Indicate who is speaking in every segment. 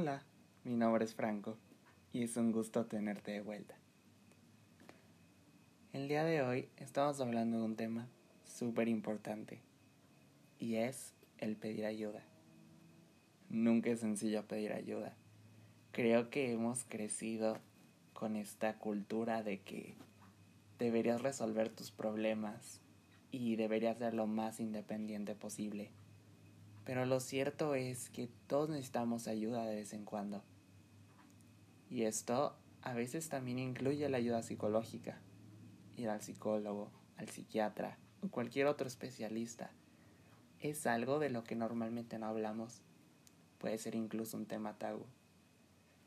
Speaker 1: Hola, mi nombre es Franco y es un gusto tenerte de vuelta. El día de hoy estamos hablando de un tema súper importante y es el pedir ayuda. Nunca es sencillo pedir ayuda. Creo que hemos crecido con esta cultura de que deberías resolver tus problemas y deberías ser lo más independiente posible. Pero lo cierto es que todos necesitamos ayuda de vez en cuando. Y esto a veces también incluye la ayuda psicológica. Ir al psicólogo, al psiquiatra o cualquier otro especialista. Es algo de lo que normalmente no hablamos. Puede ser incluso un tema tabú.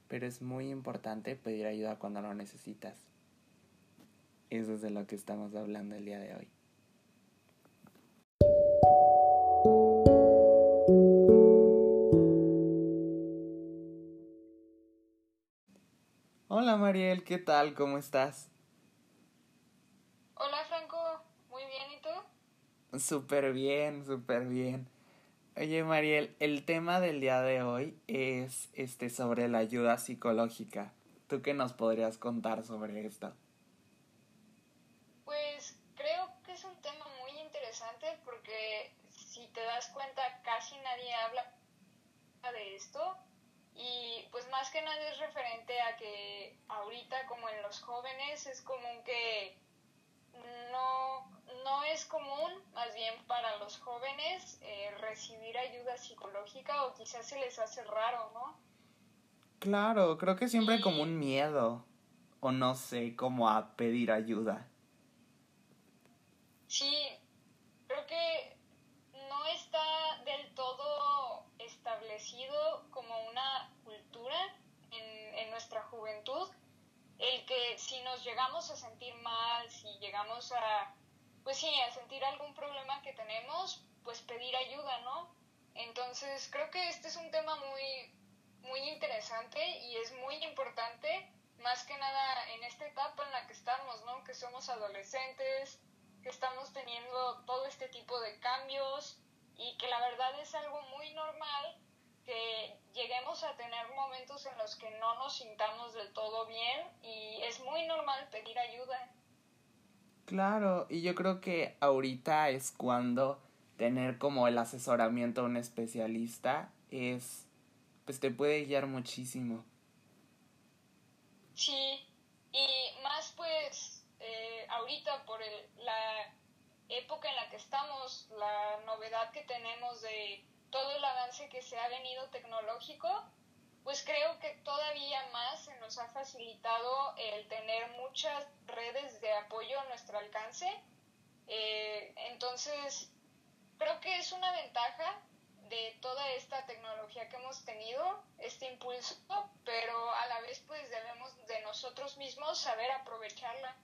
Speaker 1: Pero es muy importante pedir ayuda cuando lo necesitas. Eso es de lo que estamos hablando el día de hoy. Mariel, ¿qué tal? ¿Cómo estás?
Speaker 2: Hola Franco, muy bien, ¿y tú?
Speaker 1: Súper bien, súper bien. Oye Mariel, el tema del día de hoy es este sobre la ayuda psicológica. ¿Tú qué nos podrías contar sobre esto?
Speaker 2: Pues creo que es un tema muy interesante porque si te das cuenta casi nadie habla de esto y pues más que nada es referente a que ahorita como en los jóvenes es común que no, no es común, más bien para los jóvenes, eh, recibir ayuda psicológica o quizás se les hace raro, ¿no?
Speaker 1: Claro, creo que siempre hay como un miedo o no sé, como a pedir ayuda.
Speaker 2: Sí, creo que no está del todo establecido como una cultura en, en nuestra juventud el que si nos llegamos a sentir mal, si llegamos a, pues sí, a sentir algún problema que tenemos, pues pedir ayuda, ¿no? Entonces creo que este es un tema muy, muy interesante y es muy importante, más que nada en esta etapa en la que estamos, ¿no? Que somos adolescentes, que estamos teniendo todo este tipo de cambios y que la verdad es algo muy normal que lleguemos a tener momentos en los que no nos sintamos del todo bien y es muy normal pedir ayuda.
Speaker 1: Claro, y yo creo que ahorita es cuando tener como el asesoramiento a un especialista es, pues te puede guiar muchísimo.
Speaker 2: Sí, y más pues eh, ahorita por el, la época en la que estamos, la novedad que tenemos de todo el avance que se ha venido tecnológico, pues creo que todavía más se nos ha facilitado el tener muchas redes de apoyo a nuestro alcance. Eh, entonces, creo que es una ventaja de toda esta tecnología que hemos tenido, este impulso, pero a la vez pues debemos de nosotros mismos saber aprovecharla.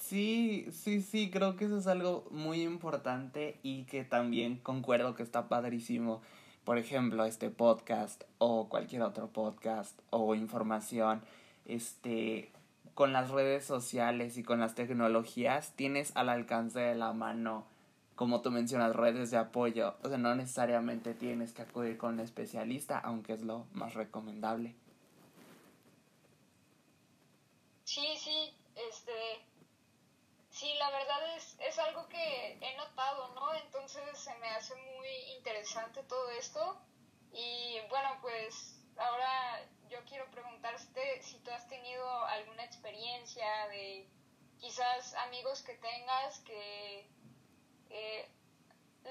Speaker 1: Sí, sí, sí, creo que eso es algo muy importante y que también concuerdo que está padrísimo. Por ejemplo, este podcast o cualquier otro podcast o información, este, con las redes sociales y con las tecnologías tienes al alcance de la mano, como tú mencionas, redes de apoyo. O sea, no necesariamente tienes que acudir con un especialista, aunque es lo más recomendable.
Speaker 2: Sí, sí, este, Sí, la verdad es, es algo que he notado, ¿no? Entonces se me hace muy interesante todo esto. Y bueno, pues ahora yo quiero preguntarte si tú has tenido alguna experiencia de quizás amigos que tengas que eh,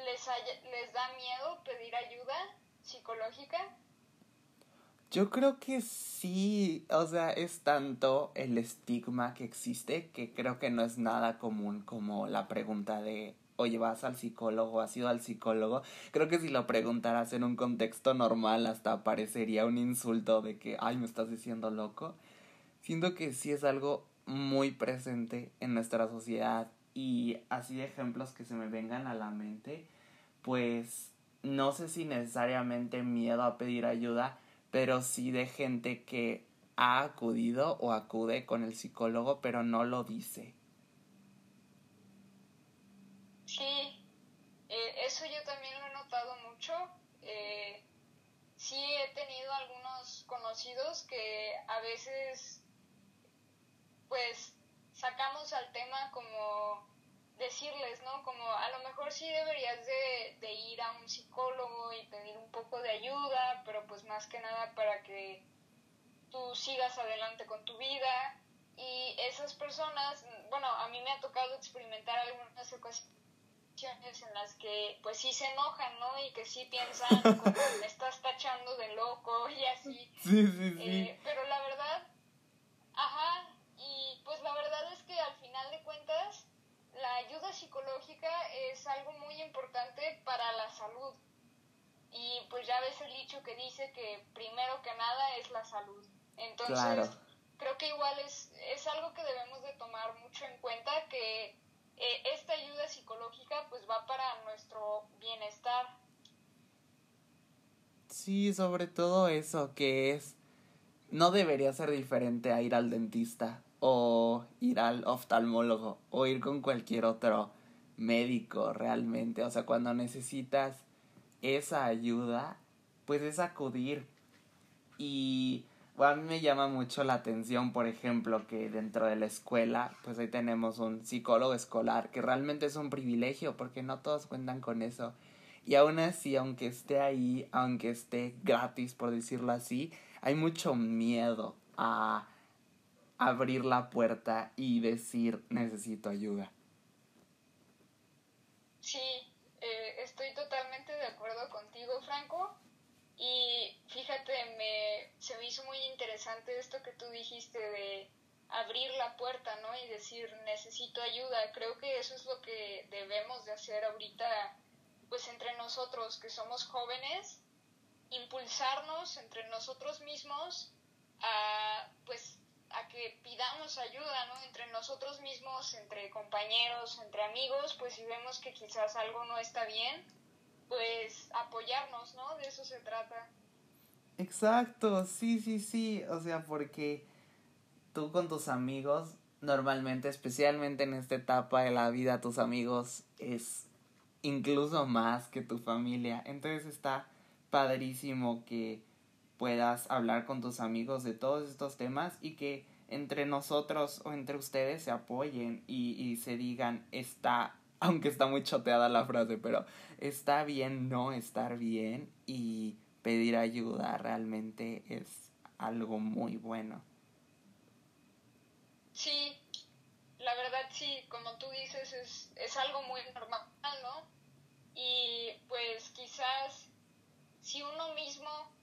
Speaker 2: les, les da miedo pedir ayuda psicológica.
Speaker 1: Yo creo que sí, o sea, es tanto el estigma que existe que creo que no es nada común como la pregunta de, oye, ¿vas al psicólogo? ¿Has ido al psicólogo? Creo que si lo preguntaras en un contexto normal hasta parecería un insulto de que, ay, me estás diciendo loco. Siento que sí es algo muy presente en nuestra sociedad y así de ejemplos que se me vengan a la mente, pues no sé si necesariamente miedo a pedir ayuda, pero sí de gente que ha acudido o acude con el psicólogo, pero no lo dice.
Speaker 2: Sí, eh, eso yo también lo he notado mucho. Eh, sí he tenido algunos conocidos que a veces pues sacamos al tema como decirles, ¿no? Como a lo mejor sí deberías de, de, ir a un psicólogo y pedir un poco de ayuda, pero pues más que nada para que tú sigas adelante con tu vida. Y esas personas, bueno, a mí me ha tocado experimentar algunas ocasiones en las que pues sí se enojan, ¿no? Y que sí piensan como me estás tachando de loco y así.
Speaker 1: Sí, sí, sí.
Speaker 2: Eh, pero la verdad, ajá, y pues la verdad es que al final de cuentas la ayuda psicológica es algo muy importante para la salud. Y pues ya ves el dicho que dice que primero que nada es la salud. Entonces, creo que igual es, es algo que debemos de tomar mucho en cuenta que eh, esta ayuda psicológica pues va para nuestro bienestar.
Speaker 1: Sí, sobre todo eso, que es, no debería ser diferente a ir al dentista o ir al oftalmólogo o ir con cualquier otro médico realmente. O sea, cuando necesitas esa ayuda, pues es acudir. Y a mí me llama mucho la atención, por ejemplo, que dentro de la escuela, pues ahí tenemos un psicólogo escolar, que realmente es un privilegio, porque no todos cuentan con eso. Y aún así, aunque esté ahí, aunque esté gratis, por decirlo así, hay mucho miedo a abrir la puerta y decir necesito ayuda.
Speaker 2: Sí, eh, estoy totalmente de acuerdo contigo, Franco. Y fíjate, me, se me hizo muy interesante esto que tú dijiste de abrir la puerta, ¿no? Y decir, necesito ayuda. Creo que eso es lo que debemos de hacer ahorita, pues entre nosotros que somos jóvenes, impulsarnos entre nosotros mismos a, pues, a que pidamos ayuda, ¿no? Entre nosotros mismos, entre compañeros, entre amigos, pues si vemos que quizás algo no está bien, pues apoyarnos, ¿no? De eso se trata.
Speaker 1: Exacto, sí, sí, sí, o sea, porque tú con tus amigos, normalmente, especialmente en esta etapa de la vida, tus amigos es incluso más que tu familia. Entonces está padrísimo que puedas hablar con tus amigos de todos estos temas y que entre nosotros o entre ustedes se apoyen y, y se digan, está aunque está muy choteada la frase, pero está bien no estar bien y pedir ayuda realmente es algo muy bueno.
Speaker 2: Sí, la verdad sí, como tú dices, es, es algo muy normal, ¿no? Y pues quizás si uno mismo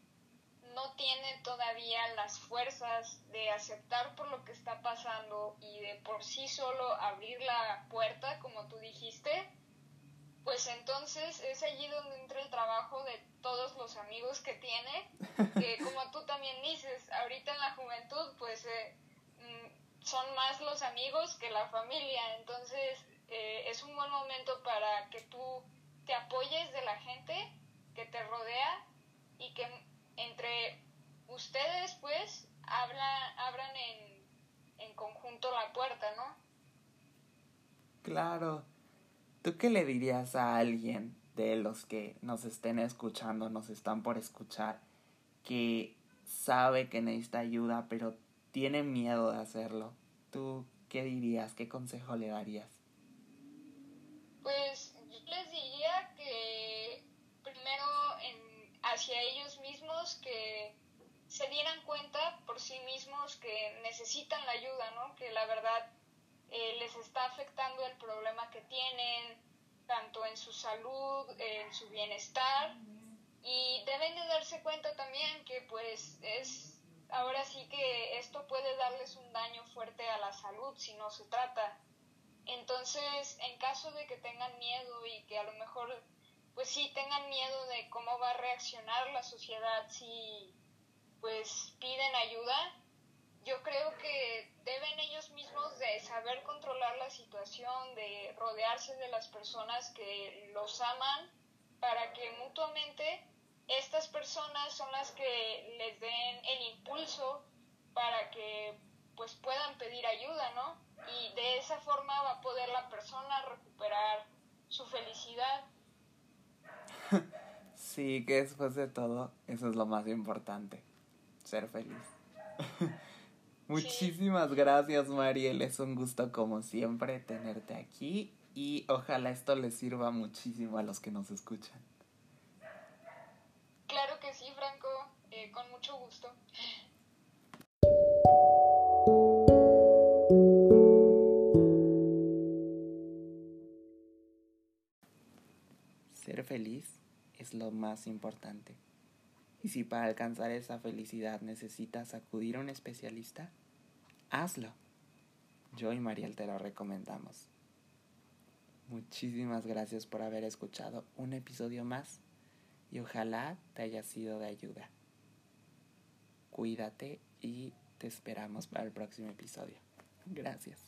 Speaker 2: no tiene todavía las fuerzas de aceptar por lo que está pasando y de por sí solo abrir la puerta, como tú dijiste, pues entonces es allí donde entra el trabajo de todos los amigos que tiene, que como tú también dices, ahorita en la juventud pues eh, mm, son más los amigos que la familia, entonces eh, es un buen momento para que tú te apoyes de la gente que te rodea y que entre ustedes pues hablan, abran en, en conjunto la puerta, ¿no?
Speaker 1: Claro. ¿Tú qué le dirías a alguien de los que nos estén escuchando, nos están por escuchar, que sabe que necesita ayuda, pero tiene miedo de hacerlo? ¿Tú qué dirías? ¿Qué consejo le darías?
Speaker 2: Pues yo les diría que primero en, hacia ellos mismos que se dieran cuenta por sí mismos que necesitan la ayuda, ¿no? Que la verdad eh, les está afectando el problema que tienen, tanto en su salud, en su bienestar, y deben de darse cuenta también que pues es, ahora sí que esto puede darles un daño fuerte a la salud si no se trata. Entonces, en caso de que tengan miedo y que a lo mejor, pues sí, tengan miedo de cómo va a reaccionar la sociedad si pues piden ayuda, yo creo que deben ellos mismos de saber controlar la situación, de rodearse de las personas que los aman para que mutuamente estas personas son las que les den el impulso para que pues puedan pedir ayuda, ¿no? Y de esa forma va a poder la persona recuperar su felicidad.
Speaker 1: Sí, que después de todo, eso es lo más importante, ser feliz. Muchísimas gracias, Mariel. Es un gusto, como siempre, tenerte aquí y ojalá esto les sirva muchísimo a los que nos escuchan.
Speaker 2: Claro que sí, Franco, eh, con mucho gusto.
Speaker 1: Ser feliz lo más importante. Y si para alcanzar esa felicidad necesitas acudir a un especialista, hazlo. Yo y Mariel te lo recomendamos. Muchísimas gracias por haber escuchado un episodio más y ojalá te haya sido de ayuda. Cuídate y te esperamos para el próximo episodio. Gracias.